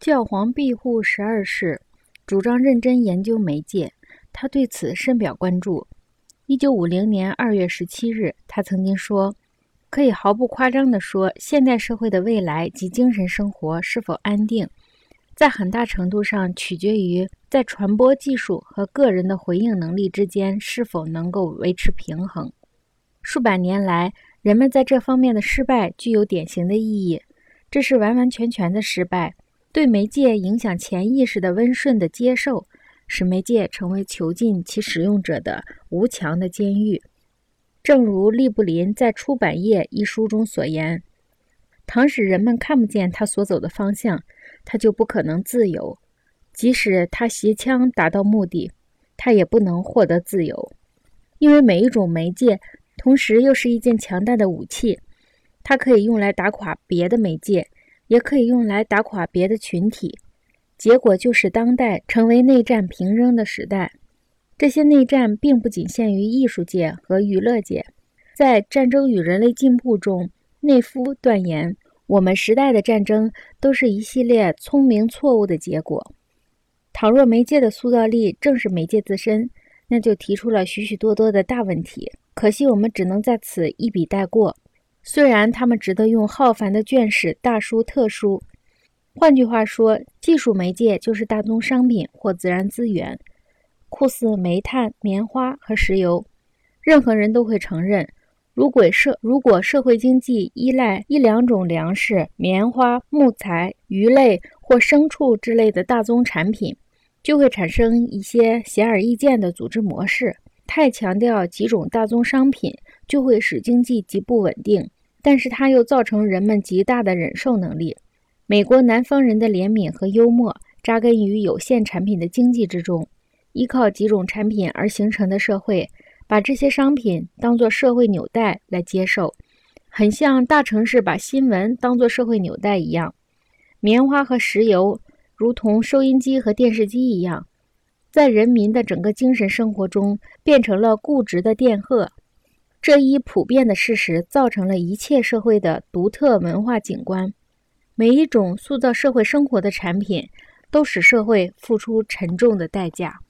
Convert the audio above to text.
教皇庇护十二世主张认真研究媒介，他对此深表关注。一九五零年二月十七日，他曾经说：“可以毫不夸张地说，现代社会的未来及精神生活是否安定，在很大程度上取决于在传播技术和个人的回应能力之间是否能够维持平衡。数百年来，人们在这方面的失败具有典型的意义，这是完完全全的失败。”对媒介影响潜意识的温顺的接受，使媒介成为囚禁其使用者的无墙的监狱。正如利布林在《出版业》一书中所言：“倘使人们看不见他所走的方向，他就不可能自由；即使他携枪达到目的，他也不能获得自由，因为每一种媒介同时又是一件强大的武器，它可以用来打垮别的媒介。”也可以用来打垮别的群体，结果就是当代成为内战平扔的时代。这些内战并不仅限于艺术界和娱乐界。在《战争与人类进步》中，内夫断言，我们时代的战争都是一系列聪明错误的结果。倘若媒介的塑造力正是媒介自身，那就提出了许许多多的大问题。可惜我们只能在此一笔带过。虽然他们值得用浩繁的卷史大书特书，换句话说，技术媒介就是大宗商品或自然资源，酷似煤炭、棉花和石油。任何人都会承认，如果社如果社会经济依赖一两种粮食、棉花、木材、鱼类或牲畜之类的大宗产品，就会产生一些显而易见的组织模式。太强调几种大宗商品，就会使经济极不稳定，但是它又造成人们极大的忍受能力。美国南方人的怜悯和幽默扎根于有限产品的经济之中，依靠几种产品而形成的社会，把这些商品当作社会纽带来接受，很像大城市把新闻当作社会纽带一样。棉花和石油如同收音机和电视机一样。在人民的整个精神生活中，变成了固执的电荷。这一普遍的事实造成了一切社会的独特文化景观。每一种塑造社会生活的产品，都使社会付出沉重的代价。